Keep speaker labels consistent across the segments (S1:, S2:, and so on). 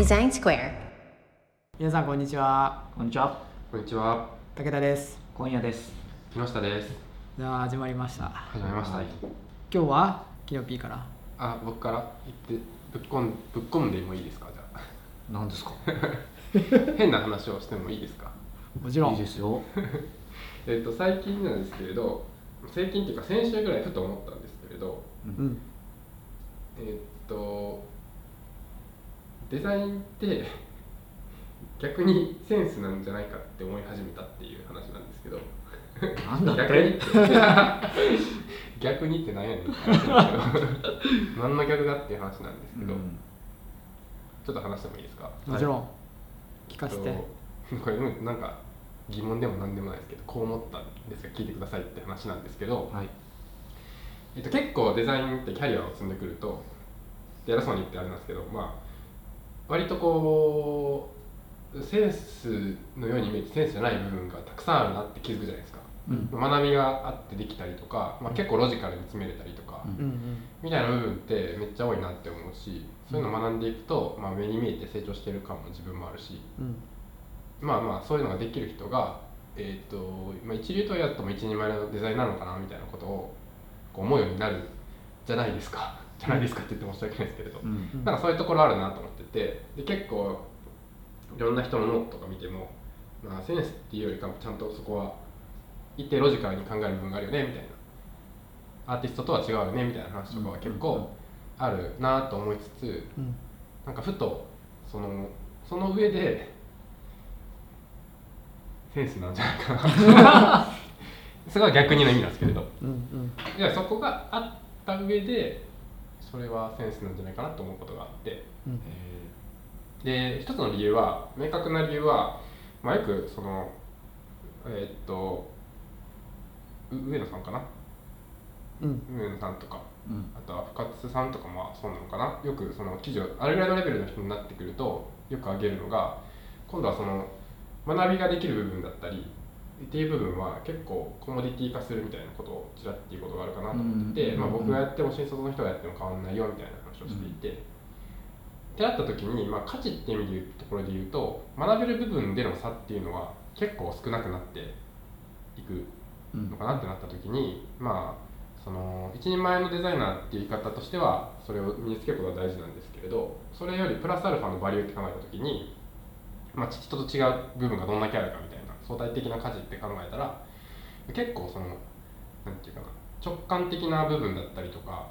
S1: Design Square.
S2: 皆さんこんにちは
S3: こんにちは。
S4: こんにちは、
S2: 武田です
S3: 今夜です。
S4: 木下です。
S2: じゃあ始まりました
S4: 始まりました。
S3: はい
S2: 今日はキノピーから
S4: あ、僕から？言ってぶっこんぶっこんでもいいですか？じゃあ。
S3: 何ですか？
S4: 変な話をしてもいいですか？
S2: もちろん
S3: いいですよ。
S4: えっと最近なんですけれど、最近っていうか先週ぐらいふと思ったんですけれど、
S2: うん
S4: えっとデザインって逆にセンスなんじゃないかって思い始めたっていう話なんですけど。
S3: なんだっ
S4: 逆に
S3: て。
S4: 逆にって何やねんって話なんですけど。何の逆だっていう話なんですけど、
S3: うん。
S4: ちょっと話してもいいですか？
S2: もちろん。聞かせて、
S4: えっとこれうんなんか疑問でも何でもないですけどこう思ったんですが聞いてくださいって話なんですけど、
S3: はい。
S4: えっと、結構デザインってキャリアを積んでくるとで偉そうに言ってあれなんですけどまあ割とこうセンスのように見えてセンスじゃない部分がたくさんあるなって気づくじゃないですか、
S3: うん。
S4: 学びがあってできたりとか、まあ、結構ロジカルに詰めれたりとか、
S3: うん。
S4: みたいな部分ってめっちゃ多いなって思うしそういうのを学んでいくと、まあ、目に見えて成長してる感も自分もあるし
S2: うん。
S4: まあまあそういうのができる人が、えーとまあ、一流とやっても一人前のデザイナーなのかなみたいなことをこう思うようになるじゃないですかじゃないですかって言って申し訳ないですけれど、
S3: うん。
S4: なんかそういうところあるなと思ってて。で結構いろんな人のノートとか見ても、まあ、センスっていうよりかもちゃんとそこは一定ロジカルに考える部分があるよねみたいな。アーティストとは違うよねみたいな話とかは結構あるなと思いつつ
S2: うん。
S4: なんかふとそのその上でセンスなんじゃないかな。すごい逆にの意味なんですけれど。
S2: うん。うん。
S4: いやそこがあった上でそれはセンスなんじゃないかなと思うことがあって
S2: うん。
S4: で一つの理由は明確な理由は、まあ、よくそのえーっとう上野さんかな？
S2: うん。
S4: 上野さんとか
S3: うん。
S4: あとは深津さんとかもそうなのかな？よくその記事をあれぐらいのレベルの人になってくるとよく挙げるのが今度はその学びができる部分だったりっていう部分は結構コモディティ化するみたいなことをちらっていうことがあるかなと思ってて、
S3: うん
S4: まあ、僕がやっても新卒の人がやっても変わんないよみたいな話をしていて、ってなった時に、まあ、価値っていう意味で言うところで言うと学べる部分での差っていうのは結構少なくなっていく
S3: うん
S4: のかなってなった時にまあその一人前のデザイナーっていう言い方としてはそれを身につけることが大事なんですけれどそれよりプラスアルファのバリューって考えた時に、まあ、人と違う部分がどんだけあるかみたいな相対的な価値って考えたら結構そのなんていうかな直感的な部分だったりとか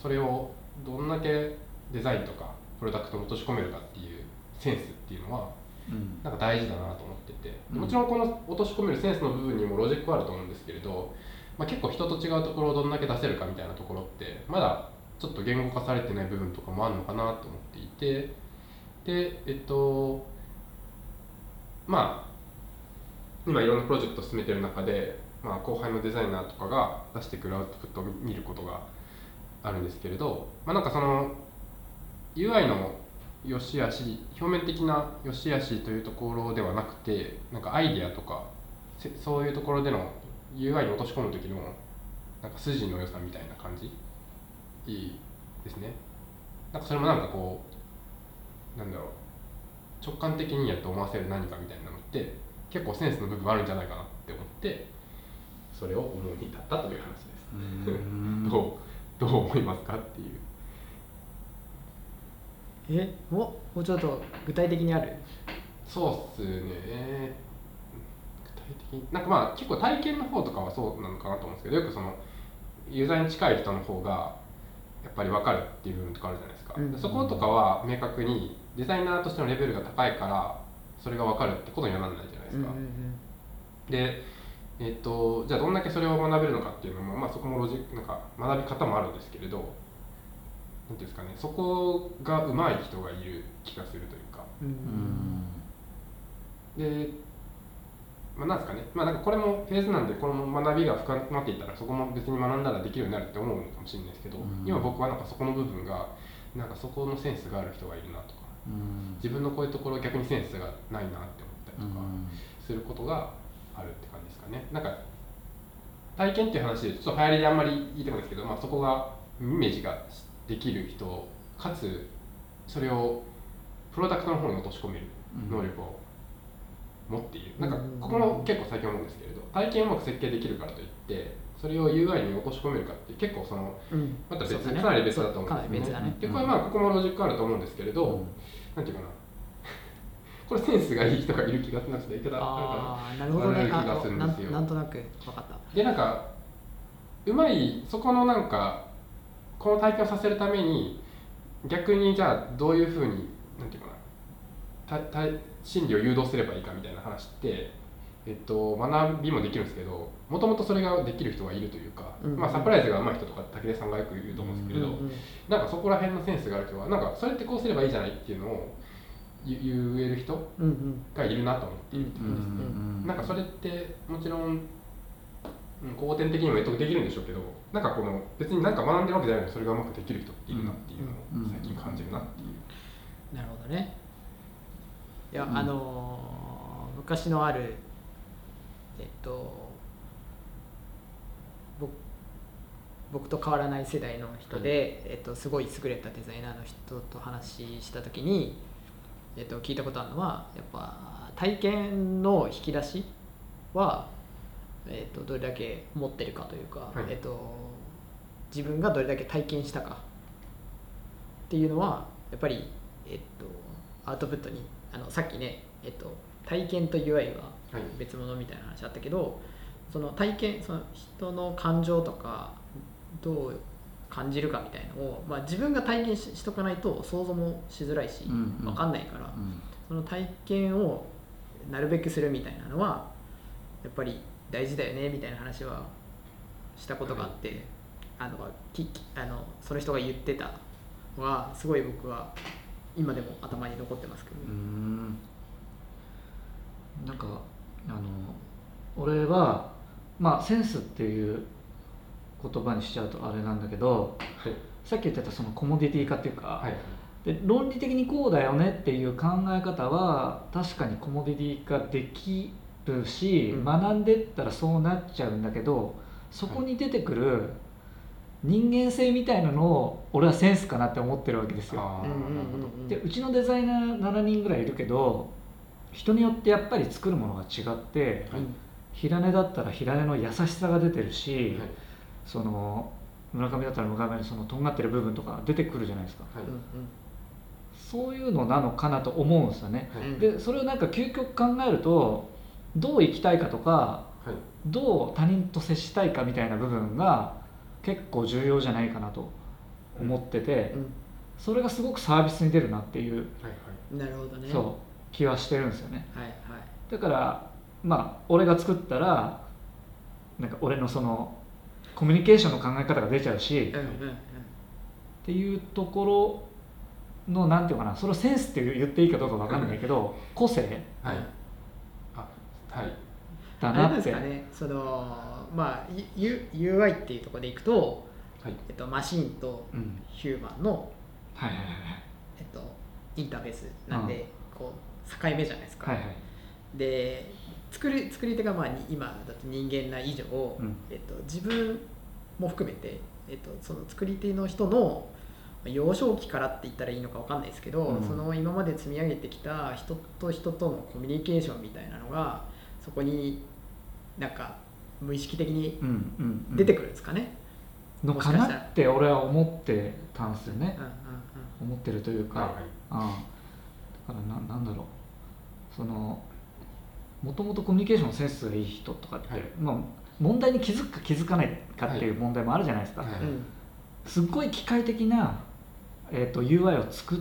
S4: それをどんだけデザインとかプロダクトに落とし込めるかっていうセンスっていうのは
S3: うん。
S4: なんか大事だなと思ってて
S3: うん
S4: もちろんこの落とし込めるセンスの部分にもロジックはあると思うんですけれど、まあ、結構人と違うところをどんだけ出せるかみたいなところってまだちょっと言語化されてない部分とかもあるのかなと思っていてでえっとまあ今いろんなプロジェクトを進めてる中で、まあ、後輩のデザイナーとかが出してくるアウトプットを見ることがあるんですけれど、まあ、なんかその UI の良し悪し表面的な良し悪しというところではなくてなんかアイデアとかそういうところでの UI に落とし込む時のなんか筋の良さみたいな感じ？いいですね。なんかそれもなんかこうなんだろう直感的にやと思わせる何かみたいなのって結構センスの部分あるんじゃないかなって思ってそれを思うに至ったという話です、
S3: うん。
S4: どうどう思いますかっていう。
S2: えももうちょっと具体的にある？
S4: そうっすね。具体的になんかまあ結構体験の方とかはそうなのかなと思うんですけどよくそのユーザーに近い人の方がやっぱり分かるっていう部分とかあるじゃないですか、
S2: うん。
S4: でそことかは明確にデザイナーとしてのレベルが高いからそれが分かるってことにはならないじゃないですか、でえっとじゃあどんだけそれを学べるのかっていうのも、まあ、そこもロジなんか学び方もあるんですけれどなんていうんですかねそこが上手い人がいる気がするというか。
S2: うんうん
S3: うん。
S4: で、まあ、なんですかね、まあ、なんかこれもフェーズなんで、この学びが深まっていったら、そこも別に学んだらできるようになるって思うのかもしれないですけど、
S3: うん。
S4: 今僕はなんかそこの部分が、なんかそこのセンスがある人がいるなとか、
S3: うん。
S4: 自分のこういうところ逆にセンスがないなってとかすることがあるって感じですかね。なんか体験っていう話でちょっと流行りであんまり言いたくないですけど、まあ、そこがイメージができる人かつそれをプロダクトの方に落とし込める
S3: うん。
S4: 能力を持っている、
S2: うん
S4: なん。かここも結構最近思うんですけれど体験をうまく設計できるからといってそれを UI に落とし込めるかって結構その
S2: うん。
S4: また別、
S2: ね。
S4: かなり別だと思うんですよ
S2: 別だね。
S4: でこれまあここもロジックあると思うんですけれど、なんていうかなこれセンスがいい人がいる気がするなちょっと言い方あるか
S2: ああなるほどね。
S4: 気がするん
S2: な
S4: ですよ。
S2: んなんとなく分かった。
S4: なでなんかうまいそこのなんかこの体験をさせるために逆にじゃあどういうふうになんていうかなたた心理を誘導すればいいかみたいな話って、えっと、学びもできるんですけどもともとそれができる人がいるというか、
S2: うん。
S4: まあ、サプライズが上手い人とか武田さんがよく言うと思うんですけれど、
S2: うんうん。
S4: なんかそこら辺のセンスがある人はなんかそれってこうすればいいじゃないっていうのを言言える人がいるなと思っているって
S3: うんう
S4: ことですね。
S3: ん
S4: なんかそれってもちろんうん後天的にも得得できるんでしょうけどなんかこの別に何か学んでるわけじゃないのにそれがうまくできる人っているなっていうのを最近感じるなっていう。
S2: なるほどねいや、
S3: うん
S2: あのー昔のあるえっと僕僕と変わらない世代の人で、えっと、すごい優れたデザイナーの人と話した時に、えっと、聞いたことあるのはやっぱ体験の引き出しは、えっと、どれだけ持ってるかというか、
S4: はい。
S2: えっと、自分がどれだけ体験したかっていうのはやっぱり、えっと、アウトプットにあのさっきね、えっと、体験と UI は
S4: はい。
S2: 別物みたいな話あったけど、その体験その人の感情とかどう感じるかみたいのを、まあ、自分が体験ししとかないと想像もしづらいし、分かんないから、
S3: うん。
S2: その体験をなるべくするみたいなのはやっぱり大事だよねみたいな話はしたことがあって、あのききあのその人が言ってたのはすごい僕は今でも頭に残ってますけど、
S3: うーん。なんかあの俺はまあセンスっていう言葉にしちゃうとあれなんだけど
S4: はい。
S3: さっき言ってたそのコモディティ化っていうか、
S4: はい。
S3: で論理的にこうだよねっていう考え方は確かにコモディティ化できるし、
S2: うん。
S3: 学んでったらそうなっちゃうんだけどそこに出てくる人間性みたいなのを俺はセンスかなって思ってるわけですよ。でうちのデザイナー7人ぐらいいるけど人によってやっぱり作るものが違って、
S4: はい。
S3: 平根だったら平根の優しさが出てるし、
S4: はい
S3: その村上だったら村上のそのとんがってる部分とか出てくるじゃないですか。
S4: はい。
S2: うん
S3: そういうのなのかなと思うんですよね。
S4: はい。
S2: うん
S3: でそれをなんか究極考えるとどう生きたいかとか
S4: はい。
S3: どう他人と接したいかみたいな部分が結構重要じゃないかなと思ってて、
S2: うん。
S3: それがすごくサービスに出るなっていう、
S2: なるほどね。
S3: そう気はしてるんですよね。
S2: はいはい。
S3: だからまあ俺が作ったらなんか俺のそのコミュニケーションの考え方が出ちゃうし、っ
S2: うんうんうん
S3: ていうところのなんていうかなそれをセンスって言っていいかどうかわかんないけど、個性。
S4: はい。あはい。
S3: だ
S2: あれなです
S3: なんって
S2: かね。そのまあ U- UI っていうところでいくと、
S4: はい。
S2: えっと、マシンと
S3: うん。
S2: ヒューマンの、
S3: はいはい
S2: えっと、インターフェースなんで、こう境目じゃないですか、
S3: はいはいはい。
S2: で作り作り手がまあに今だと人間な以上、
S3: うん。
S2: えっと、自分も含めて、えっと、その作り手の人の幼少期からって言ったらいいのかわかんないですけど、
S3: うん。
S2: その今まで積み上げてきた人と人とのコミュニケーションみたいなのがそこになんか無意識的に
S3: うんうんうん。
S2: 出てくるんですかね？
S3: のかな？って俺は思ってたんですよね。
S2: うんうん。
S3: 思ってるというか、
S4: はいはい。
S3: ああ。だからななんだろう。そのもともとコミュニケーションのセンスがいい人とかって、
S4: はい。
S3: まあ、問題に気づくか気づかないかっていう問題もあるじゃないですか、
S4: はい。
S2: うん。うん
S3: すっごい機械的な、えー、と UI を作っ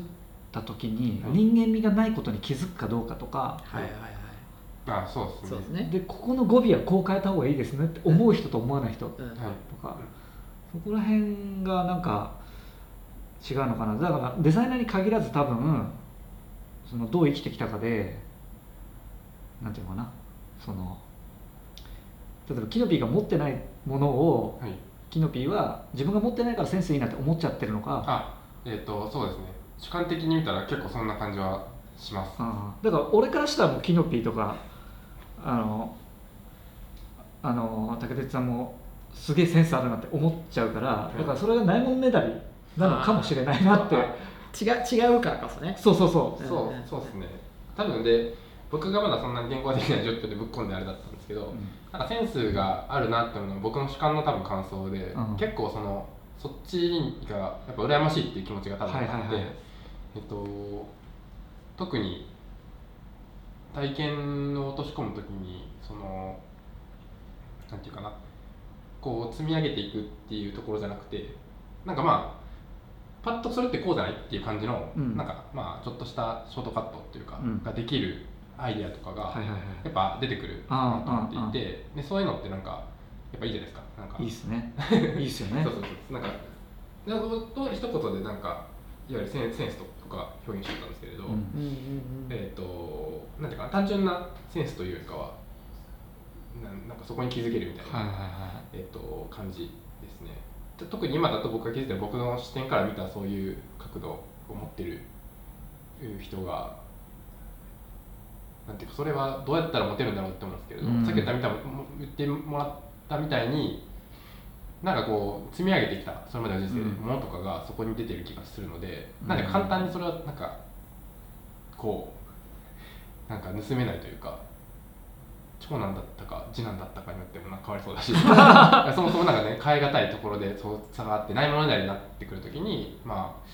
S3: た時に、
S4: はい。
S3: 人間味がないことに気づくかどうかとか
S2: はいはいはい。
S4: あそうですね。
S2: そうですね。
S3: でここの語尾はこう変えた方がいいですねって思う人と思わない人と
S2: うん。
S4: はい。
S3: か、そこら辺がなんか違うのかな。だからデザイナーに限らず多分そのどう生きてきたかでなんていうのかな。その例えばキノピーが持ってないものを
S4: はい。
S3: キノピーは自分が持ってないからセンスいいなって思っちゃってるのか。
S4: あえっ、とそうですね。主観的に見たら結構そんな感じはします。
S3: あーだから俺からしたらもうキノピーとかあのあの竹鉄さんもすげえセンスあるなって思っちゃうからだからそれがないもんねだりなのかもしれないなって。
S2: 違う違うからこそね。
S3: そうそうそう。
S2: うん
S4: そうそうですね。多分で僕がまだそんなに言語的な状況でぶっ込んであれだったんですけど、なんかセンスがあるなっていうのは僕の主観の多分感想で、
S3: うん。結
S4: 結構そのそっちがやっぱ羨ましいっていう気持ちが多分あって、
S3: はいはいはい
S4: えっと特に体験を落とし込むときにそのなんていうかなこう積み上げていくっていうところじゃなくてなんかまあパッとそれってこうじゃないっていう感じの、
S3: うん。
S4: なんかまあちょっとしたショートカットっていうか、
S3: うん。
S4: ができるアイデアとかが、やっぱ出てくる
S3: ああ
S4: なと思っていてでそういうのってなんかやっぱいいじゃないですか。なんか。
S3: いいっすね。いいっすよね。
S4: そうそうそう。なんかなと一言でなんかいわゆるセンセンスとか表現してたんですけれど、
S3: うん。
S4: えっ、となんていうかな単純なセンスというよりかはなんなんかそこに気づけるみたいな、
S3: はいはいは
S4: えっと感じですね。で特に今だと僕が気づいてる僕の視点から見たそういう角度を持ってる人がなんていうかそれはどうやったらモテるんだろうって思うんですけれど、
S3: うん。
S4: さっき言ったみたい言ってもらったみたいになんかこう積み上げてきたそれまでの人生で
S3: うん。
S4: ものとかがそこに出てる気がするので、
S3: うん。
S4: なんか簡単にそれはなんかこうなんか盗めないというか長男だったか次男だったかによってもなんか変わりそうだし そもそもなんかね変え難いところでそう差があってないものになってくるときにまあ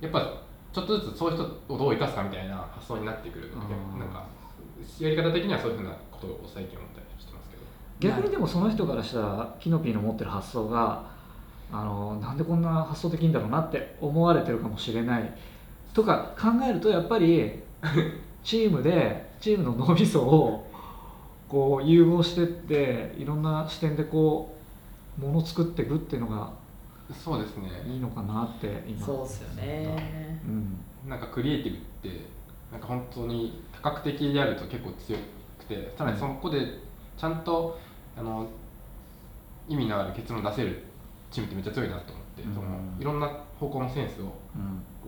S4: やっぱちょっとずつそういう人をどう生かすかみたいな発想になってくるので、
S3: うん
S4: なんかやり方的にはそういうふうなことを最近思ったりしてますけど。
S3: い逆にでもその人からしたらキノピーの持ってる発想があのなんでこんな発想できんだろうなって思われてるかもしれないとか考えるとやっぱり チームでチームの脳みそをこう融合してっていろんな視点でこうもの作っていくっていうのが
S4: そうですね。
S3: いいのかなって今。
S2: そうっすよね。
S3: うん。
S4: なんかクリエイティブってなんか本当に多角的であると結構強くてさらにそこでちゃんとあの意味のある結論を出せるチームってめっちゃ強いなと思って、
S3: うん。
S4: そのいろんな方向のセンスを
S3: う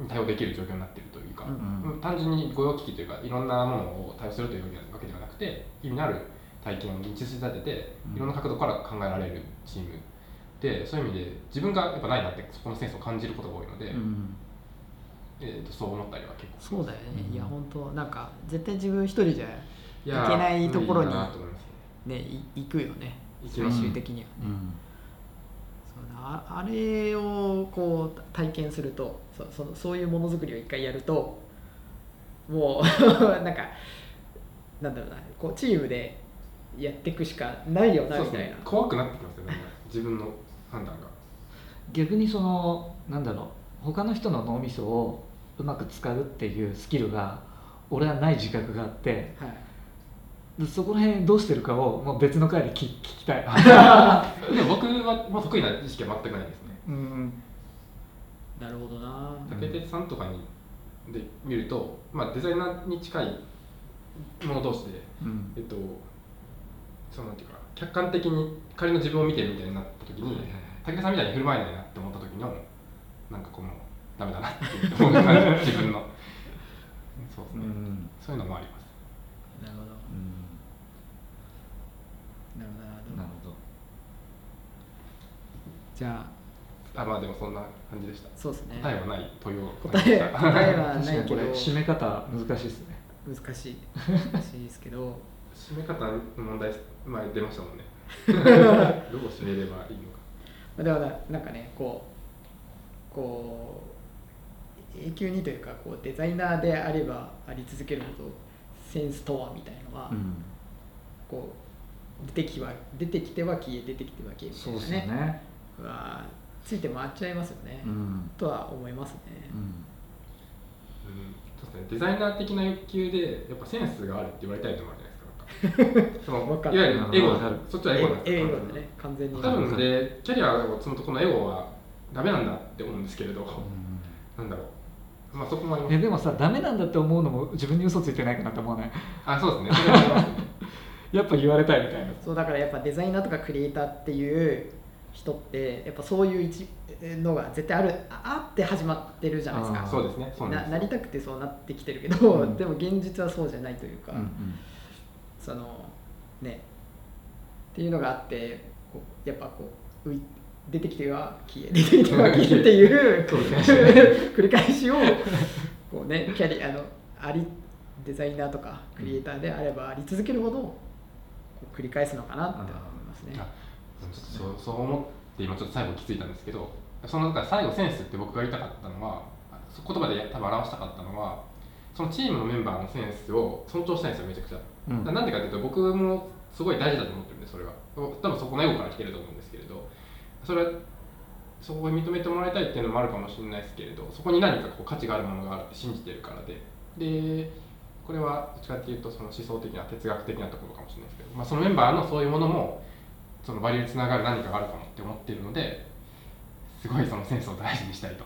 S3: ん。
S4: に対応できる状況になっているというか、
S3: うん
S4: 単純に御用聞きというかいろんなものを対応するというわけではなくて意味のある体験を道筋立てて
S3: うん。
S4: いろんな角度から考えられるチームでそういう意味で自分がやっぱないなってそこのセンスを感じることが多いので、
S3: うん。
S4: えーとそう思ったりは結構。
S2: そうだよね、
S3: うん。
S2: いや本当なんか絶対自分一人じゃ
S4: い
S2: けないところに
S4: ね。
S2: ねい行くよね最終的には。ね、
S3: うん。
S2: そうだああれをこう体験するとそそのそういうものづくりを一回やるともう なんかなんだろうなこうチームでやっていくしかないよなみたいな。
S4: ね。怖くなってきますよね自分の判断が。
S3: 逆にそのなんだろう他の人の脳みそをうまく使うっていうスキルが俺はない自覚があって
S2: はい。
S3: でそこら辺どうしてるかをもう別の回で聞聞きたい。
S4: でも僕はもう得意な意識は全くないですね。
S3: うん
S2: なるほどな。
S4: 竹鉄さんとかにで見ると、まあ、デザイナーに近いもの同士で、
S3: うん。
S4: えっと、そうなんていうか客観的に仮の自分を見てるみたいになった時に、武田さんみたいに振る舞えないなって思った時のなんかこのダメだなって思う感じ自分の。そうですね、
S3: うん。
S4: そういうのもあります。
S2: なるほど。
S3: うん。
S2: なるほど。なるほど。じゃあ
S4: あまあでもそんな感じでした。
S2: そうですね。
S4: 答えはない問いを
S2: 答え答えは
S3: 確かにこれ
S2: ないけど。
S3: 締め方難しいですね。
S2: 難しい。難しいですけど
S4: 締め方の問題前出ましたもんね。どう締めればいいのか。
S2: まあでもななんかねこうこう永久にというかこうデザイナーであればあり続けるほどセンスとはみたいのは、
S3: うん。
S2: こう出てきは出てきては消え出てきては消えみた
S3: そう
S2: いなね。
S3: ですよね
S2: はついて回っちゃいますよね、
S3: うん。
S2: とは思いますね、
S3: うん。
S4: うん。そうですね、デザイナー的な欲求でやっぱセンスがあるって言われたいのもあるじゃないですかなんかその
S2: わかる
S4: い。わゆるエゴ
S3: る。
S4: そっちはエゴなんですよ
S2: え英語でね。完全に。
S4: 多分でキャリアを積むとこのエゴはダメなんだって思うんですけれど、なんだろう。まあそこもあります。
S3: えでもさダメなんだって思うのも自分に嘘ついてないかなって思わない？
S4: あそうですね。
S3: やっぱ言われたいみたいな。
S2: そうだからやっぱデザイナーとかクリエイターっていう人ってやっぱそういう一のが絶対あるあって始まってるじゃないですか。
S4: そうですね。そうなん
S2: なりたくてそうなってきてるけど、
S3: うん。
S2: でも現実はそうじゃないというか、
S3: うん
S2: そのねっていうのがあってやっぱこううい出てきては消え 出てきては消えっていう繰り返しをこうねキャリアあのありデザイナーとかクリエイターであればあり続けるほど繰り返すのかなって思いますね。
S4: あそうそう思って今ちょっと最後気づいたんですけどそのだから最後センスって僕が言いたかったのは言葉で多分表したかったのはそのチームのメンバーのセンスを尊重したいんですよめちゃくちゃ。
S3: うん。
S4: なんでかっていうと僕もすごい大事だと思ってるんでそれは。多分そこのエゴから来てると思うんですけれどそれはそこを認めてもらいたいっていうのもあるかもしれないですけれどそこに何かこう価値があるものがあるって信じてるからで。でこれはどっちかっていうとその思想的な哲学的なところかもしれないですけど、まあ、そのメンバーのそういうものもそのバリューにつながる何かがあるかもって思ってるのですごいそのセンスを大事にしたいと。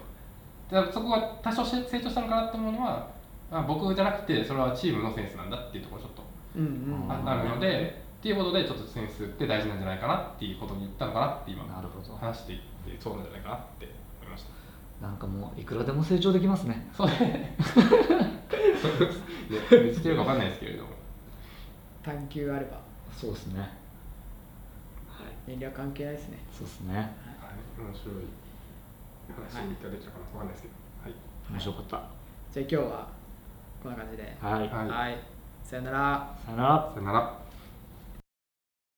S4: そこが多少成長したのかなと思うのは、まあ、僕じゃなくてそれはチームのセンスなんだっていうところちょっと
S2: うんうん
S4: ああるので、っていうことでちょっとセンスって大事なんじゃないかなっていうことに言ったのかなって今
S3: なるほど
S4: 話していってそうなんじゃないかなって思いました。
S3: なんかもういくらでも成長できますね
S4: そうね。ね、見つけるかわかんないですけれども。
S2: 探求あれば
S3: そうですね
S2: 年齢は関係ないですね。
S3: そうですね
S4: はい、面白い話ができたかなわかんないですけど。はい。
S3: 面白かった
S2: じゃあ今日はこんな感じで。
S3: はい、
S4: はい
S2: はい。さよなら。
S3: さよなら
S4: さよなら。